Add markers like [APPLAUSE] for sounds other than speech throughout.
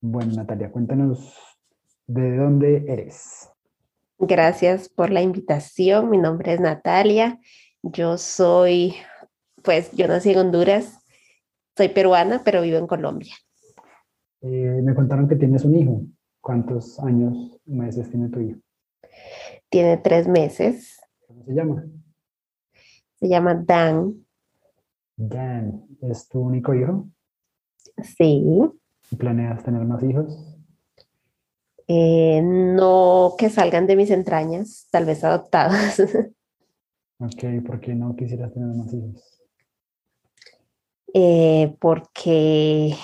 Bueno, Natalia, cuéntanos de dónde eres. Gracias por la invitación. Mi nombre es Natalia. Yo soy, pues yo nací en Honduras. Soy peruana, pero vivo en Colombia. Eh, me contaron que tienes un hijo. ¿Cuántos años, meses tiene tu hijo? Tiene tres meses. ¿Cómo se llama? Se llama Dan. Dan, ¿es tu único hijo? Sí. ¿Planeas tener más hijos? Eh, no que salgan de mis entrañas, tal vez adoptadas. [LAUGHS] ok, ¿por qué no quisieras tener más hijos? Eh, porque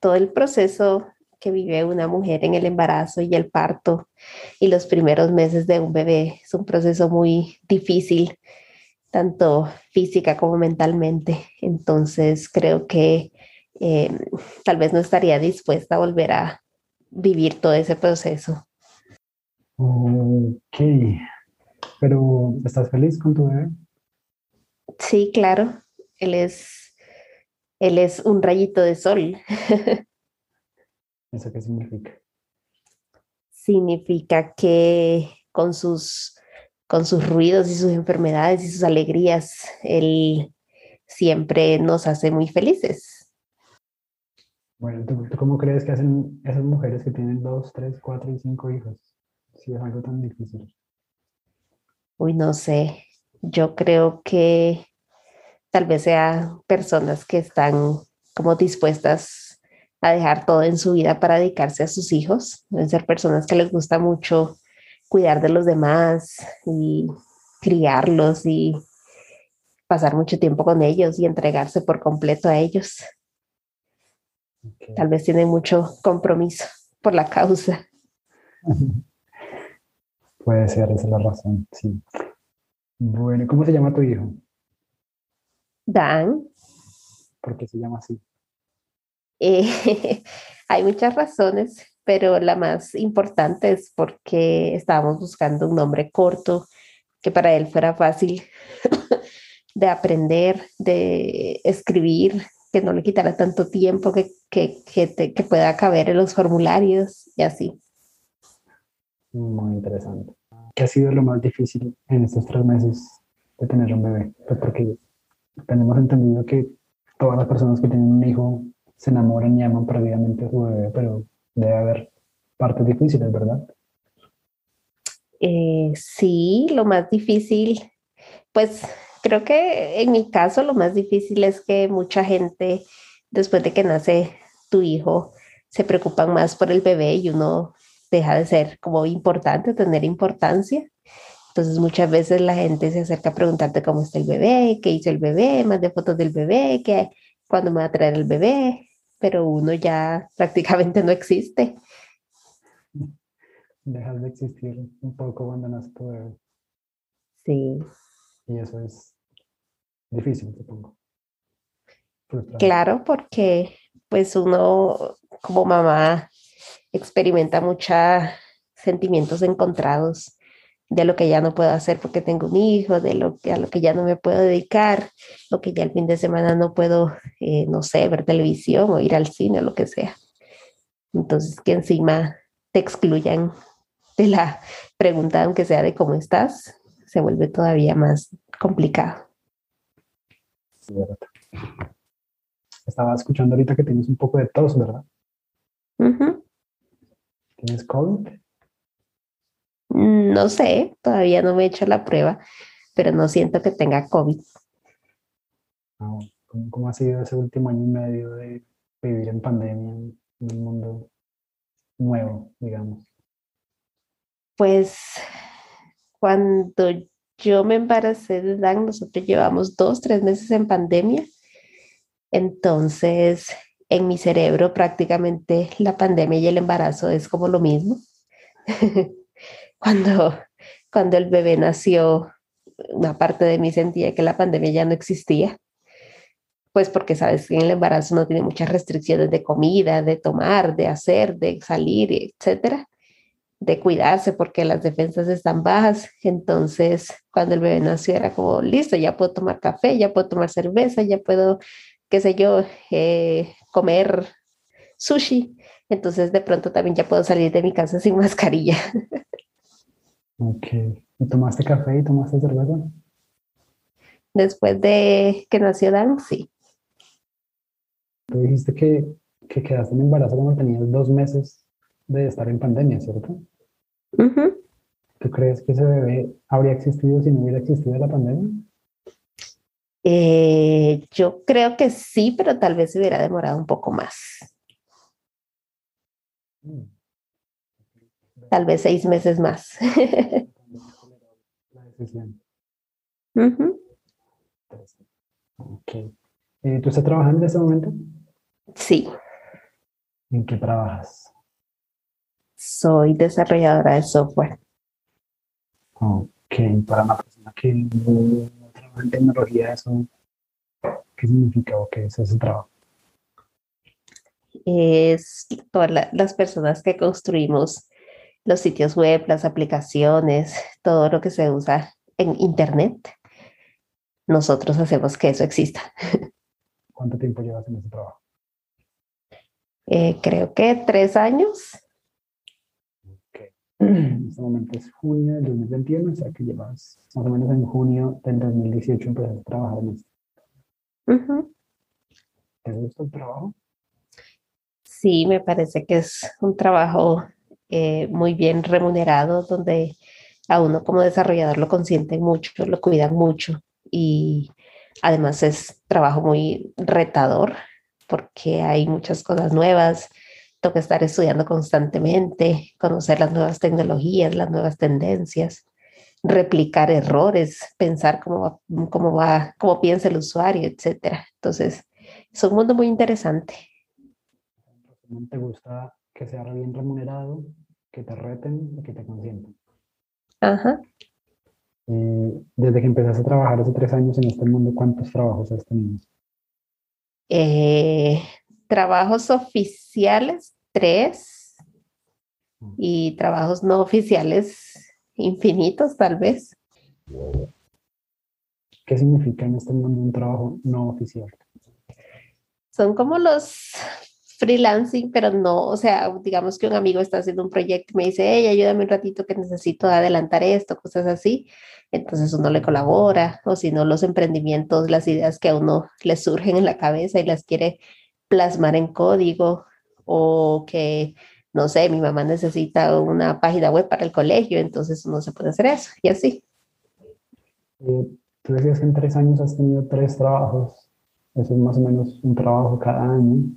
todo el proceso que vive una mujer en el embarazo y el parto y los primeros meses de un bebé es un proceso muy difícil, tanto física como mentalmente. Entonces creo que eh, tal vez no estaría dispuesta a volver a vivir todo ese proceso. Ok, pero ¿estás feliz con tu bebé? Sí, claro, él es, él es un rayito de sol. [LAUGHS] ¿Eso qué significa? Significa que con sus, con sus ruidos y sus enfermedades y sus alegrías, él siempre nos hace muy felices. Bueno, ¿tú, cómo crees que hacen esas mujeres que tienen dos, tres, cuatro y cinco hijos? Si es algo tan difícil. Uy, no sé. Yo creo que tal vez sean personas que están como dispuestas a dejar todo en su vida para dedicarse a sus hijos. Deben ser personas que les gusta mucho cuidar de los demás y criarlos y pasar mucho tiempo con ellos y entregarse por completo a ellos. Tal vez tiene mucho compromiso por la causa. [LAUGHS] Puede ser, esa es la razón, sí. Bueno, ¿cómo se llama tu hijo? Dan. ¿Por qué se llama así? Eh, [LAUGHS] hay muchas razones, pero la más importante es porque estábamos buscando un nombre corto que para él fuera fácil [LAUGHS] de aprender, de escribir, que no le quitara tanto tiempo, que, que, que, que pueda caber en los formularios y así. Muy interesante. ¿Qué ha sido lo más difícil en estos tres meses de tener un bebé? Pues porque tenemos entendido que todas las personas que tienen un hijo se enamoran y aman perdidamente a su bebé, pero debe haber partes difíciles, ¿verdad? Eh, sí, lo más difícil, pues Creo que en mi caso lo más difícil es que mucha gente, después de que nace tu hijo, se preocupan más por el bebé y uno deja de ser como importante, tener importancia. Entonces muchas veces la gente se acerca a preguntarte cómo está el bebé, qué hizo el bebé, más de fotos del bebé, qué, cuándo me va a traer el bebé, pero uno ya [LAUGHS] prácticamente no existe. Dejas de existir un poco cuando nace tu bebé. Sí. Y eso es difícil, supongo. Claro, porque pues uno como mamá experimenta muchos sentimientos encontrados de lo que ya no puedo hacer porque tengo un hijo, de lo que a lo que ya no me puedo dedicar, lo que ya el fin de semana no puedo, eh, no sé, ver televisión o ir al cine o lo que sea. Entonces que encima te excluyan de la pregunta, aunque sea de cómo estás, se vuelve todavía más complicado. Estaba escuchando ahorita que tienes un poco de tos, ¿verdad? ¿Tienes COVID? No sé, todavía no me he hecho la prueba, pero no siento que tenga COVID. Ah, ¿Cómo, ha sido ese último año y medio de vivir en pandemia en un mundo nuevo, digamos? Pues cuando yo me embaracé de Dan, nosotros llevamos dos, tres meses en pandemia. Entonces, en mi cerebro prácticamente la pandemia y el embarazo es como lo mismo. [LAUGHS] cuando, cuando el bebé nació, una parte de mí sentía que la pandemia ya no existía. Pues porque sabes que en el embarazo no tiene muchas restricciones de comida, de tomar, de hacer, de salir, etcétera de cuidarse porque las defensas están bajas. Entonces, cuando el bebé nació era como, listo, ya puedo tomar café, ya puedo tomar cerveza, ya puedo, qué sé yo, eh, comer sushi. Entonces de pronto también ya puedo salir de mi casa sin [LAUGHS] mascarilla. Ok. ¿Y tomaste café y tomaste cerveza? Después de que nació Dan, sí. Tú dijiste que, que quedaste en embarazo cuando tenías dos meses de estar en pandemia, ¿cierto? ¿Tú crees que ese bebé habría existido si no hubiera existido la pandemia? Eh, yo creo que sí, pero tal vez se hubiera demorado un poco más. Tal vez seis meses más. [LAUGHS] La decisión. Eh, ¿Tú estás trabajando en este momento? Sí. ¿En qué trabajas? Soy desarrolladora de software. Ok, para una persona que no trabaja en tecnología, ¿eso qué significa o qué es ese trabajo? Es todas las personas que construimos los sitios web, las aplicaciones, todo lo que se usa en Internet. Nosotros hacemos que eso exista. ¿Cuánto tiempo llevas en ese trabajo? Eh, creo que tres años. En este momento es junio del 2021, o sea que llevas más o menos en junio del 2018 empezaste a trabajar en esto. ¿Te gusta el trabajo? Sí, me parece que es un trabajo eh, muy bien remunerado, donde a uno como desarrollador lo consienten mucho, lo cuidan mucho y además es trabajo muy retador porque hay muchas cosas nuevas, toca estar estudiando constantemente, conocer las nuevas tecnologías, las nuevas tendencias, replicar errores, pensar cómo va, cómo va, cómo piensa el usuario, etcétera. Entonces, es un mundo muy interesante. ¿Te gusta que sea bien remunerado, que te reten y que te consientan? Ajá. Eh, desde que empezaste a trabajar hace tres años en este mundo, ¿cuántos trabajos has tenido? Eh, trabajos oficiales, tres. Y trabajos no oficiales, infinitos tal vez. ¿Qué significa en este mundo un trabajo no oficial? Son como los freelancing, pero no, o sea, digamos que un amigo está haciendo un proyecto y me dice, hey, ayúdame un ratito que necesito adelantar esto, cosas así. Entonces uno le colabora, o si no, los emprendimientos, las ideas que a uno le surgen en la cabeza y las quiere plasmar en código, o que, no sé, mi mamá necesita una página web para el colegio, entonces uno se puede hacer eso, y así. Eh, tú decías que en tres años has tenido tres trabajos, eso es más o menos un trabajo cada año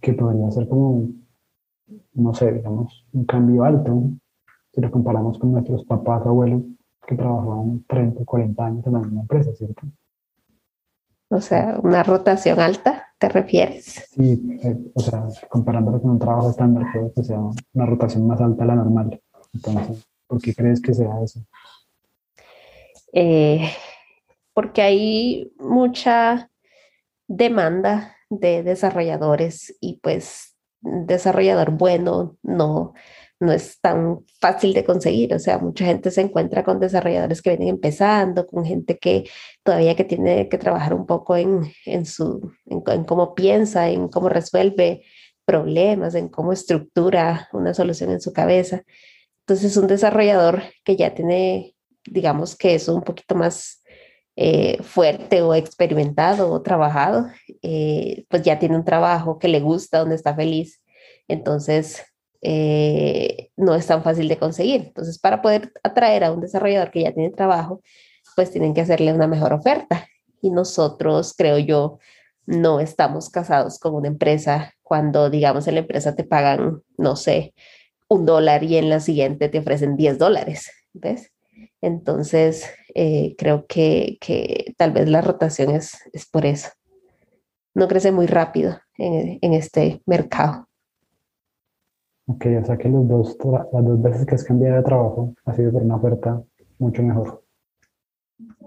que podría ser como, no sé, digamos, un cambio alto, si lo comparamos con nuestros papás, abuelos, que trabajaban 30, 40 años en la misma empresa, ¿cierto? O sea, una rotación alta, ¿te refieres? Sí, eh, o sea, comparándolo con un trabajo estándar, creo que sea una rotación más alta a la normal. Entonces, ¿por qué crees que sea eso? Eh, porque hay mucha demanda de desarrolladores y pues desarrollador bueno no, no es tan fácil de conseguir. O sea, mucha gente se encuentra con desarrolladores que vienen empezando, con gente que todavía que tiene que trabajar un poco en, en su, en, cómo piensa, en cómo resuelve problemas, en cómo estructura una solución en su cabeza. Entonces, un desarrollador que ya tiene, digamos que es un poquito más eh, fuerte o experimentado o trabajado, eh, pues ya tiene un trabajo que le gusta, donde está feliz. Entonces, eh, no es tan fácil de conseguir. Entonces, para poder atraer a un desarrollador que ya tiene trabajo, pues tienen que hacerle una mejor oferta. Y nosotros, creo yo, no estamos casados con una empresa cuando, digamos, en la empresa te pagan, no sé, un dólar y en la siguiente te ofrecen 10 dólares. ¿Ves? Entonces, eh, creo que, tal vez la rotación es, es por eso. No crece muy rápido en, este mercado. Ok, o sea que los dos, las dos veces que has cambiado de trabajo ha sido por una oferta mucho mejor.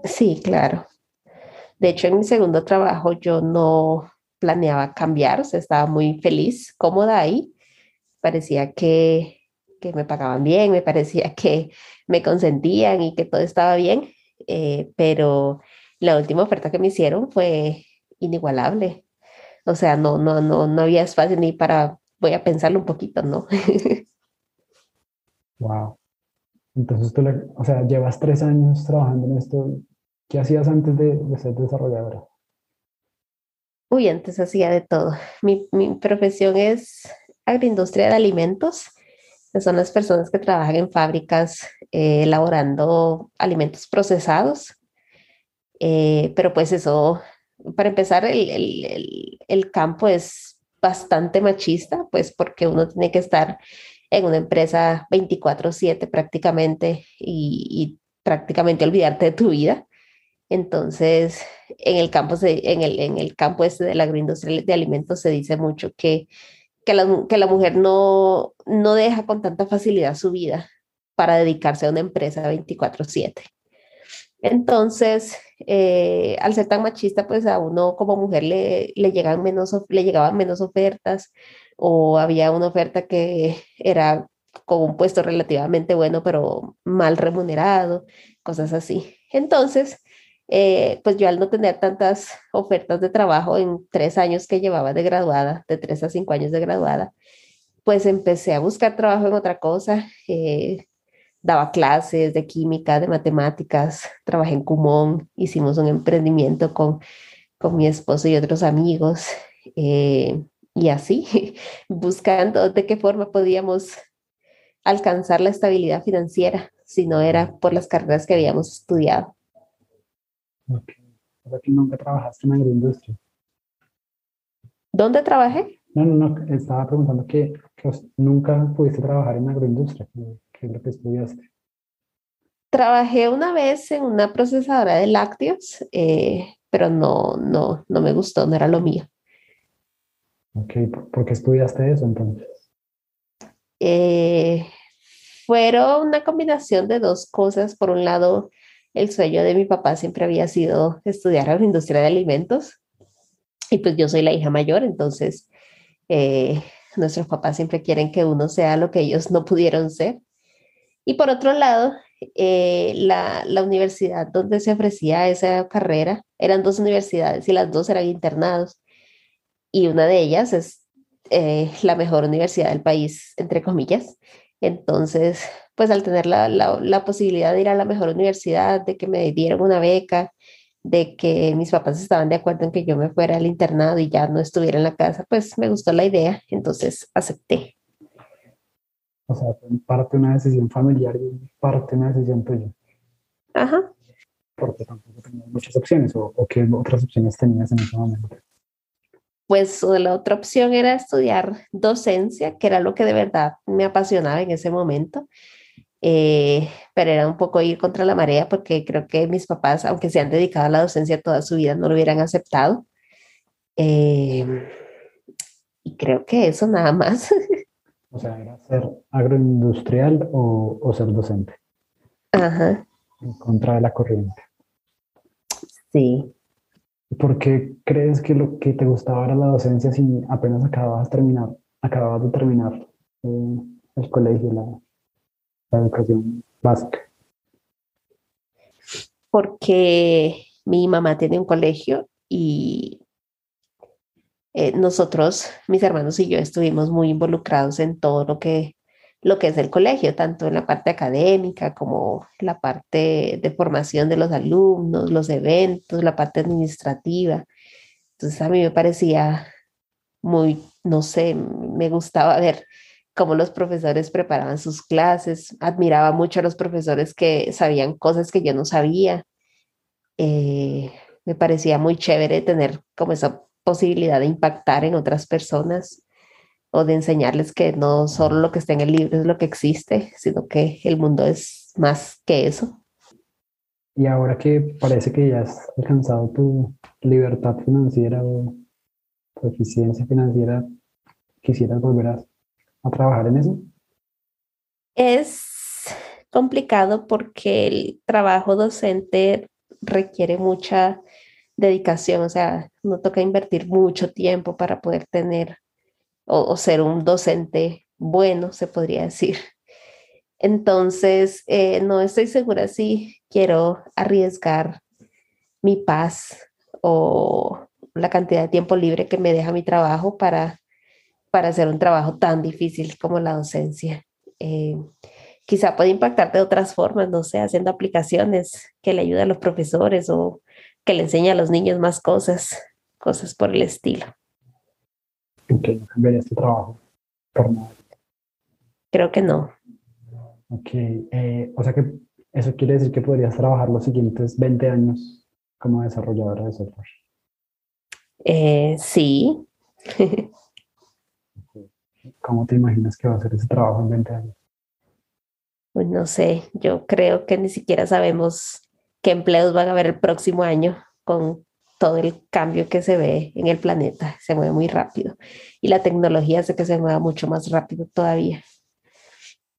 Sí, claro. De hecho, en mi segundo trabajo yo no planeaba cambiar, o sea, estaba muy feliz, cómoda ahí. Parecía que que me pagaban bien, me parecía [LAUGHS] que me consentían y que todo estaba bien, eh, pero la última oferta que me hicieron fue inigualable. O sea, no, no, no, no había espacio ni para, voy a pensarlo un poquito, ¿no? [LAUGHS] wow. Entonces tú, o sea, llevas tres años trabajando en esto. ¿Qué hacías antes de, de ser desarrolladora? Uy, antes hacía de todo. Mi, mi profesión es agroindustria de alimentos, que son las personas que trabajan en fábricas eh, elaborando alimentos procesados. Eh, pero pues eso, para empezar, el, el, el, campo es bastante machista, pues porque uno tiene que estar en una empresa 24/7 prácticamente y, prácticamente olvidarte de tu vida. Entonces, en el campo, en, el, en el campo este de la agroindustria de alimentos se dice mucho que, que, la, que la mujer no, no deja con tanta facilidad su vida para dedicarse a una empresa 24/7. Entonces, eh, al ser tan machista, pues a uno como mujer le, llegaban menos ofertas o había una oferta que era con un puesto relativamente bueno, pero mal remunerado, cosas así. Entonces, eh, pues yo al no tener tantas ofertas de trabajo en tres años que llevaba de graduada, de tres a cinco años de graduada, pues empecé a buscar trabajo en otra cosa. Eh, daba clases de química, de matemáticas, [LAUGHS] trabajé en Cumón, hicimos un emprendimiento con, con mi esposo y otros amigos. Eh, y así, [LAUGHS] buscando de qué forma podíamos alcanzar la estabilidad financiera, si no era por las carreras que habíamos estudiado. Ok. O que nunca trabajaste en agroindustria. ¿Dónde trabajé? No, no, no. Estaba preguntando que, nunca pudiste trabajar en agroindustria. ¿Qué es lo que estudiaste? Trabajé una vez en una procesadora de lácteos, eh, pero no, no, no me gustó, no era lo mío. Ok, ¿por qué estudiaste eso entonces? Eh, fueron una combinación de dos cosas. Por un lado, el sueño de mi papá siempre había sido estudiar agroindustria de alimentos. Y pues yo soy la hija mayor, entonces eh, nuestros papás siempre quieren que uno sea lo que ellos no pudieron ser. Y por otro lado, eh, la, la, universidad donde se ofrecía esa carrera, eran dos universidades y las dos eran internados. Y una de ellas es eh, la mejor universidad del país, entre comillas. Entonces, pues al tener la, la, posibilidad de ir a la mejor universidad, de que me dieran una beca, de que mis papás estaban de acuerdo en que yo me fuera al internado y ya no estuviera en la casa, pues me gustó la idea, entonces acepté. O sea, parte una decisión familiar y parte una decisión tuya. Ajá. Porque tampoco tenías muchas opciones, o, o qué otras opciones tenías en ese momento pues la otra opción era estudiar docencia, que era lo que de verdad me apasionaba en ese momento. Eh, pero era un poco ir contra la marea porque creo que mis papás, aunque se han dedicado a la docencia toda su vida, no lo hubieran aceptado. Eh, y creo que eso nada más. [LAUGHS] O sea, era ser agroindustrial o, o ser docente. Ajá. En contra de la corriente. Sí. ¿Por qué crees que lo que te gustaba era la docencia si apenas acababas de terminar, acababas de terminar eh, el colegio, la, la educación básica? Porque mi mamá tiene un colegio y eh, nosotros, mis hermanos y yo, estuvimos muy involucrados en todo lo que, lo que es el colegio, tanto en la parte académica como la parte de formación de los alumnos, los eventos, la parte administrativa. Entonces a mí me parecía muy, no sé, me gustaba ver cómo los profesores preparaban sus clases, admiraba mucho a los profesores que sabían cosas que yo no sabía. Eh, me parecía muy chévere tener como esa posibilidad de impactar en otras personas o de enseñarles que no solo lo que está en el libro es lo que existe, sino que el mundo es más que eso. Y ahora que parece que ya has alcanzado tu libertad financiera o tu eficiencia financiera, ¿quisieras volver a a trabajar en eso? Es complicado porque el trabajo docente requiere mucha dedicación, o sea, no toca invertir mucho tiempo para poder tener o, ser un docente bueno, se podría decir. Entonces, eh, no estoy segura si quiero arriesgar mi paz o la cantidad de tiempo libre que me deja mi trabajo para, para hacer un trabajo tan difícil como la docencia. Eh, quizá puede impactar de otras formas, no sé, haciendo aplicaciones que le ayuden a los profesores o que le enseñe a los niños más cosas, cosas por el estilo. Ok, no cambiaría este trabajo por nada. Creo que no. Ok, eh, o sea que eso quiere decir que podrías trabajar los siguientes 20 años como desarrolladora de software. Eh, sí. ¿Cómo te imaginas que va a ser ese trabajo en 20 años? Pues no sé, yo creo que ni siquiera sabemos qué empleos van a haber el próximo año con todo el cambio que se ve en el planeta. Se mueve muy rápido y la tecnología hace que se mueva mucho más rápido todavía.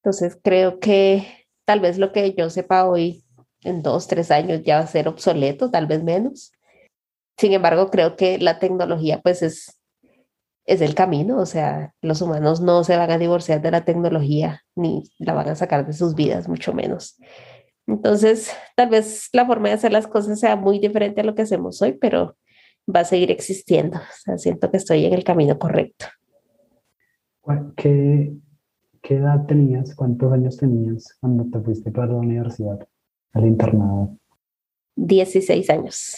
Entonces creo que tal vez lo que yo sepa hoy en dos, tres años ya va a ser obsoleto, tal vez menos. Sin embargo, creo que la tecnología pues es, es el camino, o sea, los humanos no se van a divorciar de la tecnología ni la van a sacar de sus vidas, mucho menos. Entonces, tal vez la forma de hacer las cosas sea muy diferente a lo que hacemos hoy, pero va a seguir existiendo. O sea, siento que estoy en el camino correcto. ¿Qué, ¿Qué edad tenías? ¿Cuántos años tenías cuando te fuiste para la universidad, al internado? 16 años.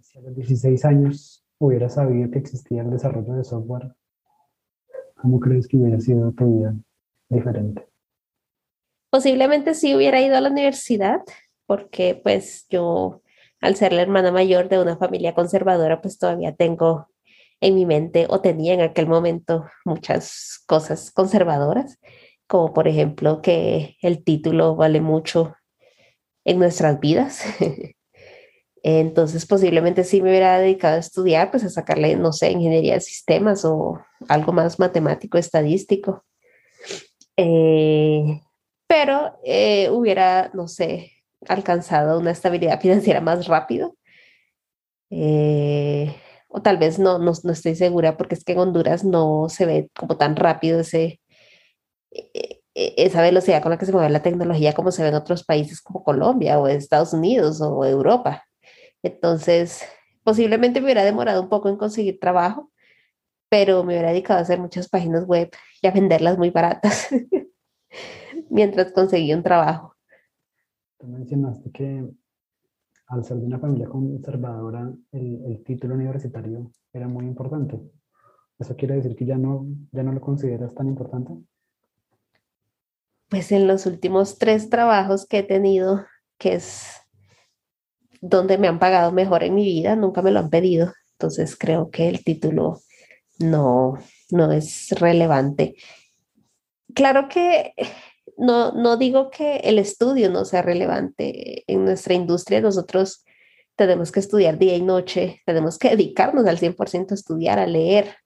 Si a los 16 años hubiera sabido que existía el desarrollo de software, ¿cómo crees que hubiera sido tu vida diferente? Posiblemente sí hubiera ido a la universidad, porque pues yo, al ser la hermana mayor de una familia conservadora, pues todavía tengo en mi mente o tenía en aquel momento muchas cosas conservadoras, como por ejemplo que el título vale mucho en nuestras vidas. [LAUGHS] Entonces posiblemente sí me hubiera dedicado a estudiar, pues a sacarle, no sé, ingeniería de sistemas o algo más matemático, estadístico. Eh, pero eh, hubiera, no sé, alcanzado una estabilidad financiera más rápido. Eh, o tal vez no, no, no, estoy segura porque es que en Honduras no se ve como tan rápido ese, e, e, e, esa velocidad con la que se mueve la tecnología como se ve en otros países como Colombia o Estados Unidos o Europa. Entonces, posiblemente me hubiera demorado un poco en conseguir trabajo, pero me hubiera dedicado a hacer muchas páginas web y a venderlas muy baratas [LAUGHS] mientras conseguía un trabajo. Tú mencionaste que al ser de una familia conservadora, el, el, título universitario era muy importante. ¿Eso quiere decir que ya no, ya no lo consideras tan importante? Pues en los últimos tres trabajos que he tenido, que es donde me han pagado mejor en mi vida, nunca me lo han pedido. Entonces creo que el título no, no es relevante. Claro que no, no digo que el estudio no sea relevante. En nuestra industria nosotros tenemos que estudiar día y noche, tenemos que dedicarnos al 100% a estudiar, a leer,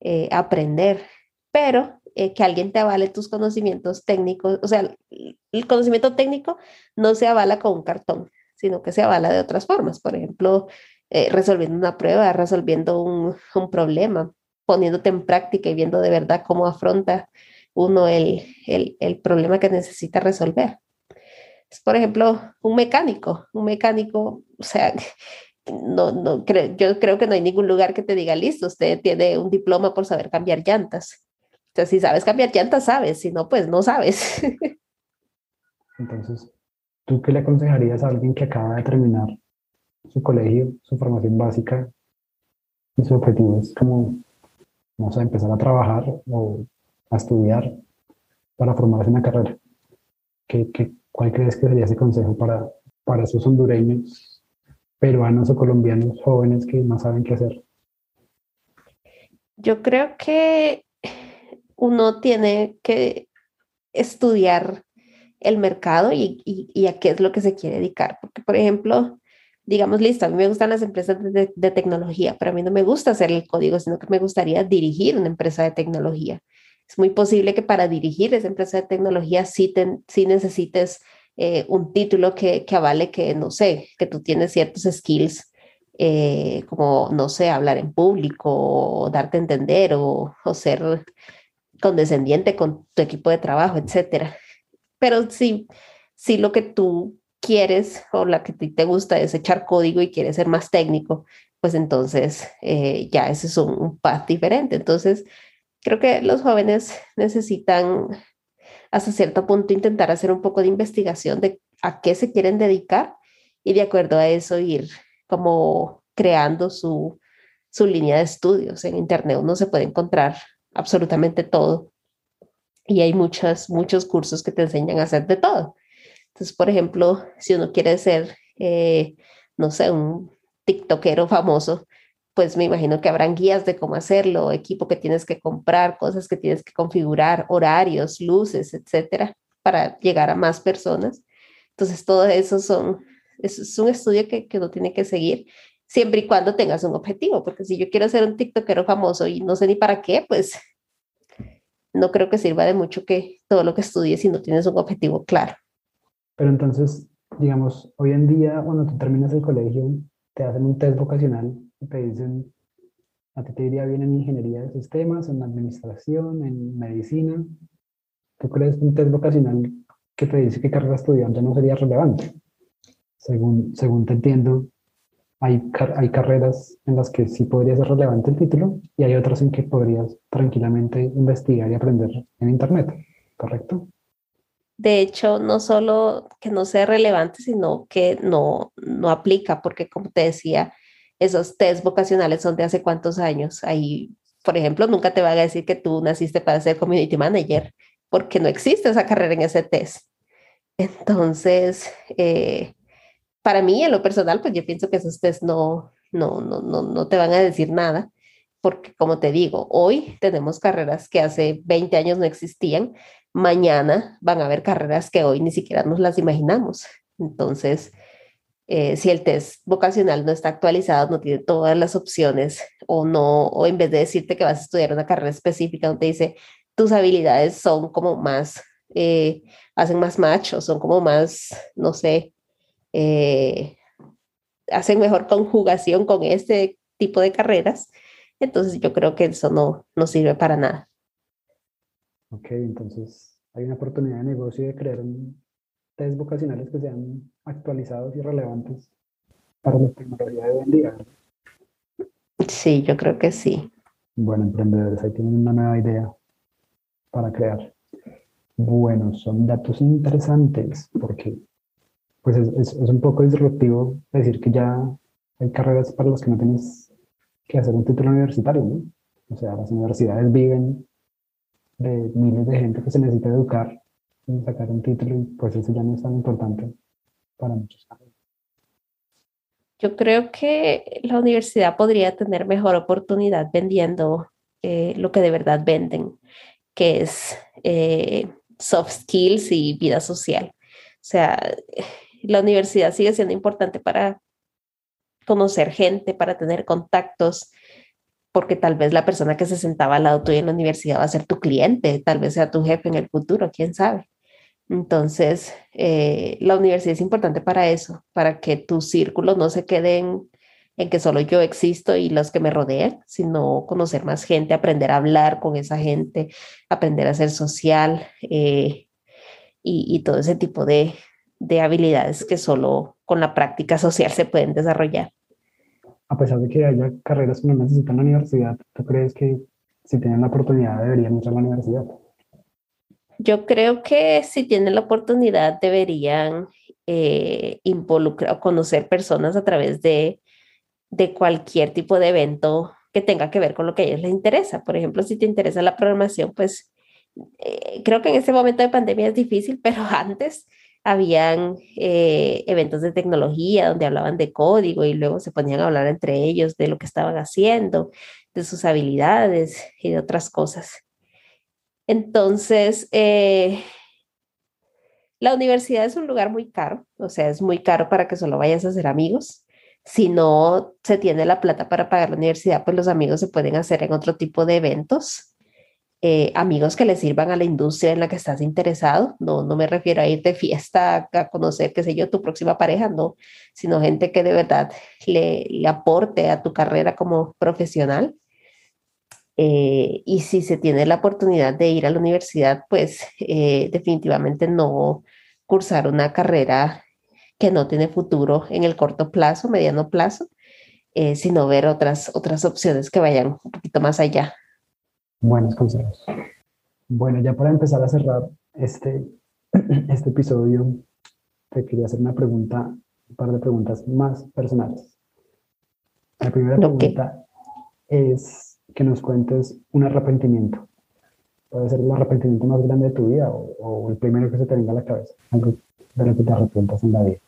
eh, a aprender, pero eh, que alguien te avale tus conocimientos técnicos, o sea, el conocimiento técnico no se avala con un cartón, sino que se avala de otras formas, por ejemplo, eh, resolviendo una prueba, resolviendo un, un problema, poniéndote en práctica y viendo de verdad cómo afronta uno el, el, el problema que necesita resolver. Es, por ejemplo, un mecánico, un mecánico, o sea, [LAUGHS] no, no, creo, yo creo que no hay ningún lugar que te diga, listo, usted tiene un diploma por saber cambiar llantas. Entonces, si sabes cambiar llantas, sabes, si no, pues no sabes. [LAUGHS] Entonces, ¿tú qué le aconsejarías a alguien que acaba de terminar su colegio, su formación básica y su objetivo es como, no sé, empezar a trabajar o a estudiar para formarse en la carrera. ¿Qué, qué, cuál crees que sería ese consejo para, para esos hondureños, peruanos o colombianos jóvenes que no saben qué hacer? Yo creo que uno tiene que estudiar el mercado y, y, y, a qué es lo que se quiere dedicar. Porque, por ejemplo, digamos, listo, a mí me gustan las empresas de, de, tecnología, pero a mí no me gusta hacer el código, sino que me gustaría dirigir una empresa de tecnología es muy posible que para dirigir esa empresa de tecnología sí, necesites eh, un título que, que, avale que, no sé, que tú tienes ciertos skills, eh, como, no sé, hablar en público, o darte a entender, o, o, ser condescendiente con tu equipo de trabajo, etcétera. Pero sí, sí lo que tú quieres o la que te gusta es echar código y quieres ser más técnico, pues entonces eh, ya ese es un, un path diferente. Entonces, creo que los jóvenes necesitan hasta cierto punto intentar hacer un poco de investigación de a qué se quieren dedicar y de acuerdo a eso ir como creando su, su línea de estudios. En Internet uno se puede encontrar absolutamente todo y hay muchos, muchos cursos que te enseñan a hacer de todo. Entonces, por ejemplo, si uno quiere ser, eh, no sé, un TikTokero famoso, pues me imagino que habrán guías de cómo hacerlo, equipo que tienes que comprar, cosas que tienes que configurar, horarios, luces, etcétera, para llegar a más personas. Entonces, todo eso son, es un estudio que, que uno tiene que seguir siempre y cuando tengas un objetivo, porque si yo quiero ser un TikTokero famoso y no sé ni para qué, pues no creo que sirva de mucho que todo lo que estudies si no tienes un objetivo claro. Pero entonces, digamos, hoy en día cuando tú terminas el colegio, te hacen un test vocacional te dicen, a ti te iría bien en ingeniería de sistemas, en administración, en medicina. ¿Tú crees un test vocacional que te dice qué carrera estudiar ya no sería relevante? Según, según te entiendo, hay, hay carreras en las que sí podría ser relevante el título y hay otras en que podrías tranquilamente investigar y aprender en Internet, ¿correcto? De hecho, no solo que no sea relevante, sino que no, no aplica, porque como te decía, esos test vocacionales son de hace cuántos años. Ahí, por ejemplo, nunca te van a decir que tú naciste para ser community manager, porque no existe esa carrera en ese test. Entonces, eh, para mí, en lo personal, pues yo pienso que esos test no, no, no, no, no te van a decir nada, porque como te digo, hoy tenemos carreras que hace 20 años no existían, mañana van a haber carreras que hoy ni siquiera nos las imaginamos. Entonces, eh, si el test vocacional no está actualizado, no tiene todas las opciones o no, o en vez de decirte que vas a estudiar una carrera específica, donde dice tus habilidades son como más, eh, hacen más match o son como más, no sé, eh, hacen mejor conjugación con este tipo de carreras. Entonces yo creo que eso no, no sirve para nada. Ok, entonces hay una oportunidad de negocio de crear un test vocacionales que sean actualizados y relevantes para la tecnología de hoy en día. Sí, yo creo que sí. Bueno, emprendedores, ahí tienen una nueva idea para crear. Bueno, son datos interesantes porque pues es, es, un poco disruptivo decir que ya hay carreras para las que no tienes que hacer un título universitario, ¿no? O sea, las universidades viven de miles de gente que se necesita educar sacar un título y pues eso ya no es tan importante para muchos Yo creo que la universidad podría tener mejor oportunidad vendiendo eh, lo que de verdad venden, que es eh, soft skills y vida social. O sea, la universidad sigue siendo importante para conocer gente, para tener contactos, porque tal vez la persona que se sentaba al lado tuyo en la universidad va a ser tu cliente, tal vez sea tu jefe en el futuro, quién sabe. Entonces, eh, la universidad es importante para eso, para que tus círculos no se queden en que solo yo existo y los que me rodean, sino conocer más gente, aprender a hablar con esa gente, aprender a ser social eh, y, todo ese tipo de, de habilidades que solo con la práctica social se pueden desarrollar. A pesar de que haya carreras que no necesitan la universidad, ¿tú crees que si tienen la oportunidad deberían ir a la universidad? Yo creo que si tienen la oportunidad deberían eh, involucrar o conocer personas a través de, de cualquier tipo de evento que tenga que ver con lo que a ellos les interesa. Por ejemplo, si te interesa la programación, pues eh, creo que en este momento de pandemia es difícil, [LAUGHS] pero antes habían eh, eventos de tecnología donde hablaban de código y luego se ponían a hablar entre ellos de lo que estaban haciendo, de sus habilidades y de otras cosas. Entonces, eh, la universidad es un lugar muy caro, o sea, es muy caro para que solo vayas a hacer amigos. Si no se tiene la plata para pagar la universidad, pues los amigos se pueden hacer en otro tipo de eventos eh, amigos que le sirvan a la industria en la que estás interesado. No, no me refiero a ir de fiesta a conocer, qué sé yo, tu próxima pareja, no, sino gente que de verdad le, le aporte a tu carrera como profesional. Eh, y si se tiene la oportunidad de ir a la universidad, pues eh, definitivamente no cursar una carrera que no tiene futuro en el corto plazo, mediano plazo, eh, sino ver otras, otras opciones que vayan un poquito más allá. Buenos consejos. Bueno, ya para empezar a cerrar este, [CLEARS THROAT] este episodio, te quería hacer una pregunta, un par de preguntas más personales. La primera pregunta es que nos cuentes un arrepentimiento. Puede ser el arrepentimiento más grande de tu vida o, o el primero que se te venga a la cabeza, algo de lo que te arrepientas en la vida.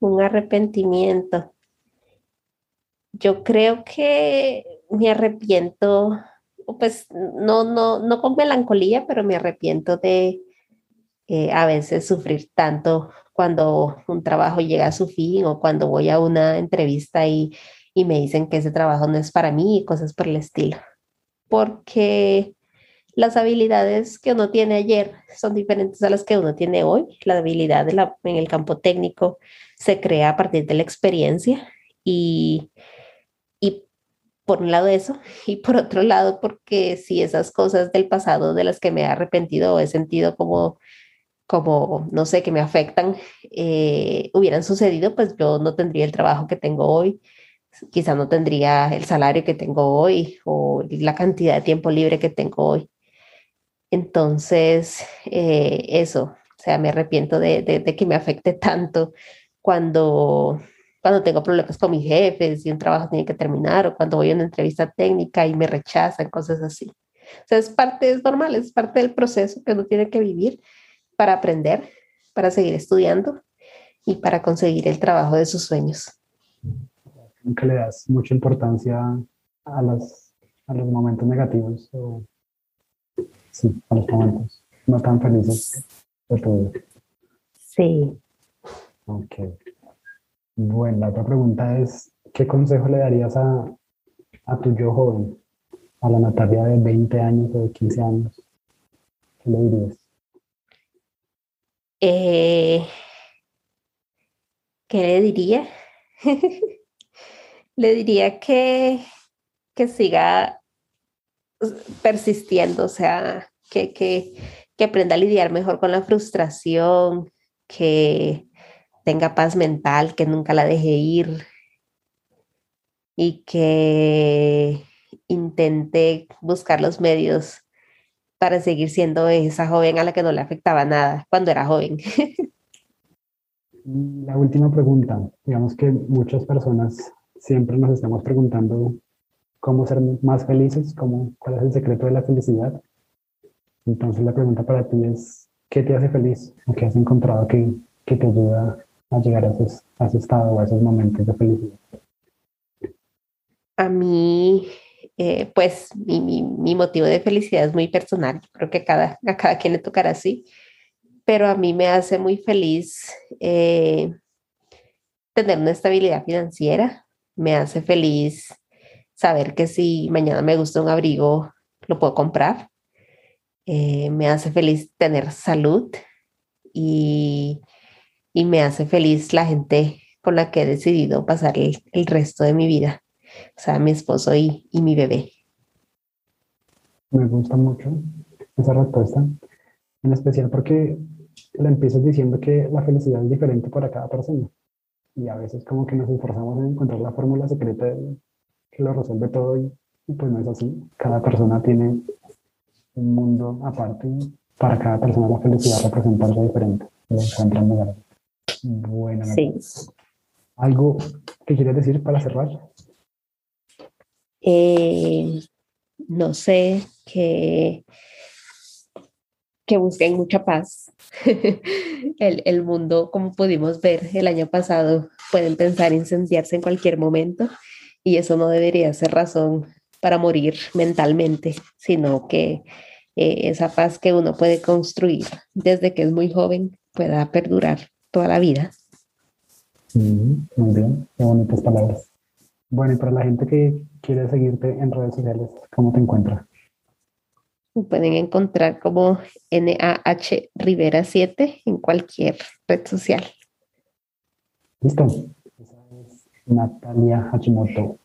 Un arrepentimiento. Yo creo que me arrepiento, pues no, no, no con melancolía, pero me arrepiento de eh, a veces sufrir tanto cuando un trabajo llega a su fin o cuando voy a una entrevista y, y me dicen que ese trabajo no es para mí y cosas por el estilo. Porque las habilidades que uno tiene ayer son diferentes a las que uno tiene hoy. La habilidad de la, en el campo técnico se crea a partir de la experiencia y, y por un lado eso y por otro lado porque si esas cosas del pasado de las que me he arrepentido o he sentido como como, no sé, que me afectan, eh, hubieran sucedido, pues yo no tendría el trabajo que tengo hoy, quizá no tendría el salario que tengo hoy o la cantidad de tiempo libre que tengo hoy. Entonces, eh, eso, o sea, me arrepiento de, de, que me afecte tanto cuando, cuando tengo problemas con mis jefes y un trabajo tiene que terminar o cuando voy a una entrevista técnica y me rechazan, cosas así. O sea, es parte, es normal, es parte del proceso que uno tiene que vivir para aprender, para seguir estudiando y para conseguir el trabajo de sus sueños. Nunca le das mucha importancia a los, a los momentos negativos o sí, a los momentos no tan felices de tu vida. Sí. Ok. Bueno, la otra pregunta es, ¿qué consejo le darías a, a tu yo joven, a la Natalia de 20 años o de 15 años? ¿Qué le dirías? Eh, ¿Qué le diría? [LAUGHS] le diría que, que siga persistiendo, o sea, que, que, que aprenda a lidiar mejor con la frustración, que tenga paz mental, que nunca la deje ir y que intente buscar los medios para seguir siendo esa joven a la que no le afectaba nada cuando era joven. [LAUGHS] La última pregunta, digamos que muchas personas siempre nos estamos preguntando cómo ser más felices, cómo, cuál es el secreto de la felicidad. Entonces la pregunta para ti es, ¿qué te hace feliz? ¿O qué has encontrado que, que te ayuda a llegar a, esos, a ese estado o a esos momentos de felicidad? A mí eh, pues mi, mi, motivo de felicidad es muy personal, creo que cada, a cada quien le tocará así, pero a mí me hace muy feliz eh, tener una estabilidad financiera, me hace feliz saber que si mañana me gusta un abrigo, lo puedo comprar, eh, me hace feliz tener salud y, y, me hace feliz la gente con la que he decidido pasar el, el resto de mi vida o sea, mi esposo y, y mi bebé. Me gusta mucho esa respuesta, en especial porque la empiezas diciendo que la felicidad es diferente para cada persona. Y a veces como que nos esforzamos en encontrar la fórmula secreta que lo resuelve todo y, pues no es así. Cada persona tiene un mundo aparte y para cada persona la felicidad representa algo diferente. Lo encuentran Bueno, sí. ¿algo que quieres decir para cerrar? Eh, no sé, que, que busquen mucha paz. [LAUGHS] el, el mundo, como pudimos ver el año pasado, pueden pensar incendiarse en cualquier momento y eso no debería ser razón para morir mentalmente, sino que eh, esa paz que uno puede construir desde que es muy joven pueda perdurar toda la vida. muy bien, qué bonitas palabras. Bueno, y para la gente que quiere seguirte en redes sociales, ¿cómo te pueden encontrar como NAH Rivera 7 en cualquier red social. Listo. Esa es Natalia Hachimoto